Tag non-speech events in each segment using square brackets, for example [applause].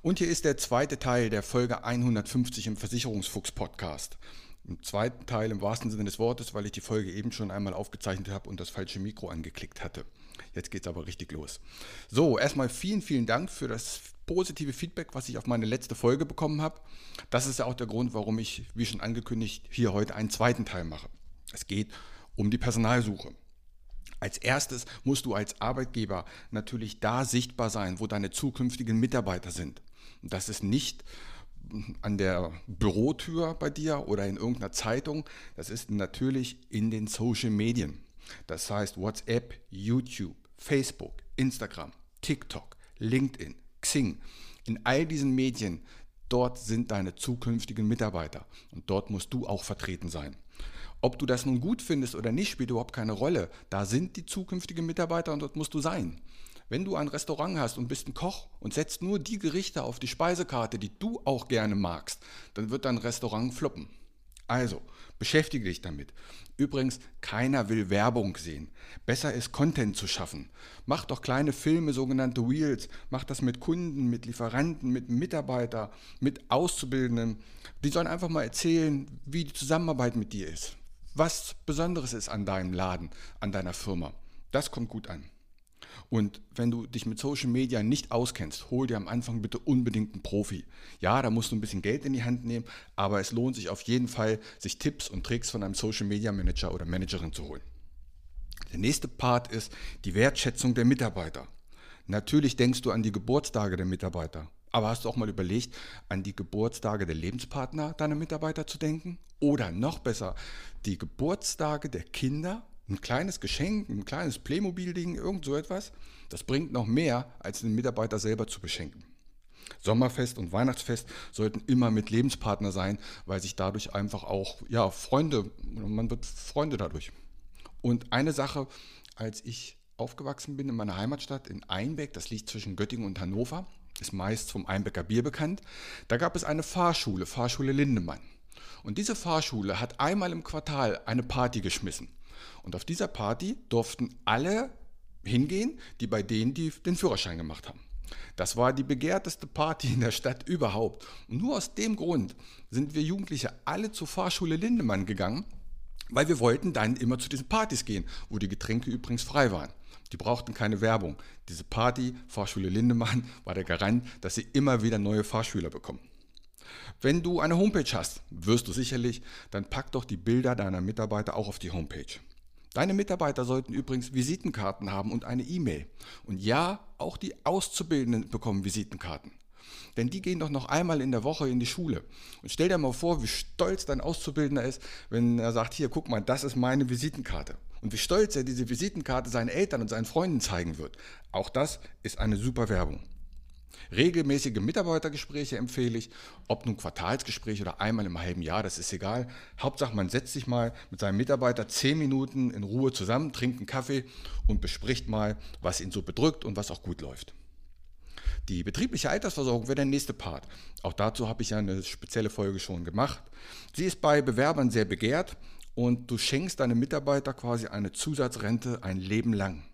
Und hier ist der zweite Teil der Folge 150 im Versicherungsfuchs-Podcast. Im zweiten Teil im wahrsten Sinne des Wortes, weil ich die Folge eben schon einmal aufgezeichnet habe und das falsche Mikro angeklickt hatte. Jetzt geht es aber richtig los. So, erstmal vielen, vielen Dank für das positive Feedback, was ich auf meine letzte Folge bekommen habe. Das ist ja auch der Grund, warum ich, wie schon angekündigt, hier heute einen zweiten Teil mache. Es geht um die Personalsuche. Als erstes musst du als Arbeitgeber natürlich da sichtbar sein, wo deine zukünftigen Mitarbeiter sind. Das ist nicht an der Bürotür bei dir oder in irgendeiner Zeitung. Das ist natürlich in den Social Medien. Das heißt WhatsApp, YouTube, Facebook, Instagram, TikTok, LinkedIn, Xing. In all diesen Medien, dort sind deine zukünftigen Mitarbeiter und dort musst du auch vertreten sein. Ob du das nun gut findest oder nicht, spielt überhaupt keine Rolle. Da sind die zukünftigen Mitarbeiter und dort musst du sein. Wenn du ein Restaurant hast und bist ein Koch und setzt nur die Gerichte auf die Speisekarte, die du auch gerne magst, dann wird dein Restaurant floppen. Also, beschäftige dich damit. Übrigens, keiner will Werbung sehen. Besser ist, Content zu schaffen. Mach doch kleine Filme, sogenannte Wheels. Mach das mit Kunden, mit Lieferanten, mit Mitarbeitern, mit Auszubildenden. Die sollen einfach mal erzählen, wie die Zusammenarbeit mit dir ist. Was Besonderes ist an deinem Laden, an deiner Firma. Das kommt gut an. Und wenn du dich mit Social Media nicht auskennst, hol dir am Anfang bitte unbedingt einen Profi. Ja, da musst du ein bisschen Geld in die Hand nehmen, aber es lohnt sich auf jeden Fall, sich Tipps und Tricks von einem Social Media Manager oder Managerin zu holen. Der nächste Part ist die Wertschätzung der Mitarbeiter. Natürlich denkst du an die Geburtstage der Mitarbeiter. Aber hast du auch mal überlegt, an die Geburtstage der Lebenspartner deiner Mitarbeiter zu denken? Oder noch besser, die Geburtstage der Kinder ein kleines Geschenk, ein kleines Playmobil-Ding, irgend so etwas, das bringt noch mehr, als den Mitarbeiter selber zu beschenken. Sommerfest und Weihnachtsfest sollten immer mit Lebenspartner sein, weil sich dadurch einfach auch ja, Freunde, man wird Freunde dadurch. Und eine Sache, als ich aufgewachsen bin in meiner Heimatstadt in Einbeck, das liegt zwischen Göttingen und Hannover, ist meist vom Einbecker Bier bekannt, da gab es eine Fahrschule, Fahrschule Lindemann. Und diese Fahrschule hat einmal im Quartal eine Party geschmissen. Und auf dieser Party durften alle hingehen, die bei denen die den Führerschein gemacht haben. Das war die begehrteste Party in der Stadt überhaupt. Und nur aus dem Grund sind wir Jugendliche alle zur Fahrschule Lindemann gegangen, weil wir wollten dann immer zu diesen Partys gehen, wo die Getränke übrigens frei waren. Die brauchten keine Werbung. Diese Party, Fahrschule Lindemann, war der Garant, dass sie immer wieder neue Fahrschüler bekommen. Wenn du eine Homepage hast, wirst du sicherlich, dann pack doch die Bilder deiner Mitarbeiter auch auf die Homepage. Deine Mitarbeiter sollten übrigens Visitenkarten haben und eine E-Mail. Und ja, auch die Auszubildenden bekommen Visitenkarten. Denn die gehen doch noch einmal in der Woche in die Schule. Und stell dir mal vor, wie stolz dein Auszubildender ist, wenn er sagt, hier, guck mal, das ist meine Visitenkarte. Und wie stolz er diese Visitenkarte seinen Eltern und seinen Freunden zeigen wird. Auch das ist eine super Werbung. Regelmäßige Mitarbeitergespräche empfehle ich, ob nun Quartalsgespräch oder einmal im halben Jahr, das ist egal. Hauptsache, man setzt sich mal mit seinem Mitarbeiter zehn Minuten in Ruhe zusammen, trinkt einen Kaffee und bespricht mal, was ihn so bedrückt und was auch gut läuft. Die betriebliche Altersversorgung wäre der nächste Part. Auch dazu habe ich ja eine spezielle Folge schon gemacht. Sie ist bei Bewerbern sehr begehrt und du schenkst deinem Mitarbeiter quasi eine Zusatzrente ein Leben lang.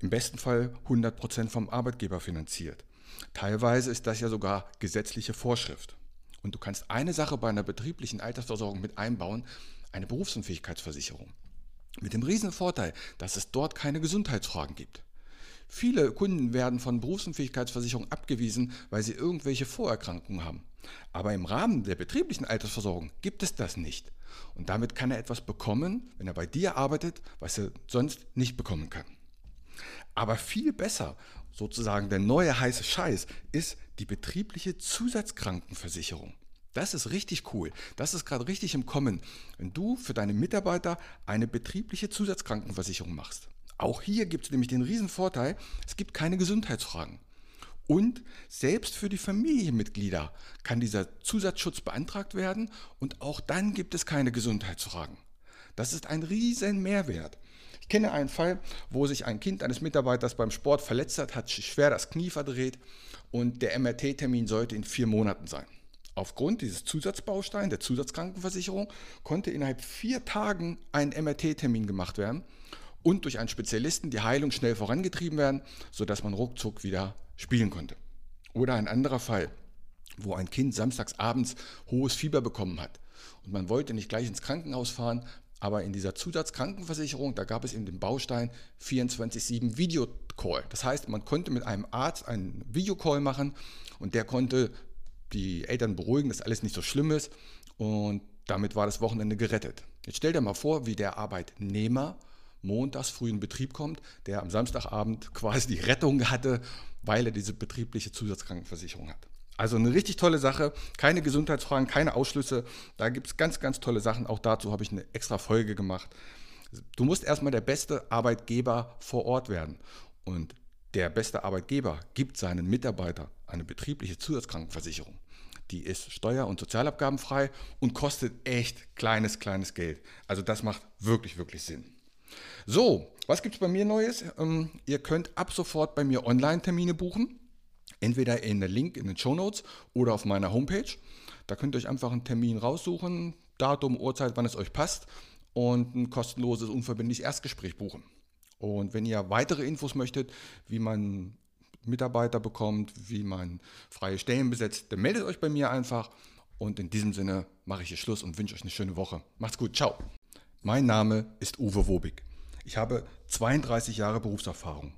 Im besten Fall 100% vom Arbeitgeber finanziert. Teilweise ist das ja sogar gesetzliche Vorschrift. Und du kannst eine Sache bei einer betrieblichen Altersversorgung mit einbauen, eine Berufsunfähigkeitsversicherung. Mit dem riesen Vorteil, dass es dort keine Gesundheitsfragen gibt. Viele Kunden werden von Berufsunfähigkeitsversicherung abgewiesen, weil sie irgendwelche Vorerkrankungen haben. Aber im Rahmen der betrieblichen Altersversorgung gibt es das nicht. Und damit kann er etwas bekommen, wenn er bei dir arbeitet, was er sonst nicht bekommen kann. Aber viel besser, sozusagen der neue heiße Scheiß, ist die betriebliche Zusatzkrankenversicherung. Das ist richtig cool. Das ist gerade richtig im Kommen, wenn du für deine Mitarbeiter eine betriebliche Zusatzkrankenversicherung machst. Auch hier gibt es nämlich den riesen Vorteil, es gibt keine Gesundheitsfragen. Und selbst für die Familienmitglieder kann dieser Zusatzschutz beantragt werden und auch dann gibt es keine Gesundheitsfragen. Das ist ein riesen Mehrwert. Ich kenne einen Fall, wo sich ein Kind eines Mitarbeiters beim Sport verletzt hat, hat schwer das Knie verdreht und der MRT-Termin sollte in vier Monaten sein. Aufgrund dieses Zusatzbausteins der Zusatzkrankenversicherung konnte innerhalb vier Tagen ein MRT-Termin gemacht werden und durch einen Spezialisten die Heilung schnell vorangetrieben werden, sodass man ruckzuck wieder spielen konnte. Oder ein anderer Fall, wo ein Kind samstags abends hohes Fieber bekommen hat und man wollte nicht gleich ins Krankenhaus fahren, aber in dieser Zusatzkrankenversicherung, da gab es in dem Baustein 24-7 Videocall. Das heißt, man konnte mit einem Arzt einen Videocall machen und der konnte die Eltern beruhigen, dass alles nicht so schlimm ist und damit war das Wochenende gerettet. Jetzt stell dir mal vor, wie der Arbeitnehmer montags früh in Betrieb kommt, der am Samstagabend [laughs] quasi die Rettung hatte, weil er diese betriebliche Zusatzkrankenversicherung hat. Also eine richtig tolle Sache, keine Gesundheitsfragen, keine Ausschlüsse. Da gibt es ganz, ganz tolle Sachen. Auch dazu habe ich eine extra Folge gemacht. Du musst erstmal der beste Arbeitgeber vor Ort werden. Und der beste Arbeitgeber gibt seinen Mitarbeitern eine betriebliche Zusatzkrankenversicherung. Die ist steuer- und sozialabgabenfrei und kostet echt kleines, kleines Geld. Also das macht wirklich, wirklich Sinn. So, was gibt es bei mir Neues? Ähm, ihr könnt ab sofort bei mir Online-Termine buchen. Entweder in der Link in den Show Notes oder auf meiner Homepage. Da könnt ihr euch einfach einen Termin raussuchen, Datum, Uhrzeit, wann es euch passt und ein kostenloses, unverbindliches Erstgespräch buchen. Und wenn ihr weitere Infos möchtet, wie man Mitarbeiter bekommt, wie man freie Stellen besetzt, dann meldet euch bei mir einfach. Und in diesem Sinne mache ich hier Schluss und wünsche euch eine schöne Woche. Macht's gut, ciao. Mein Name ist Uwe Wobig. Ich habe 32 Jahre Berufserfahrung.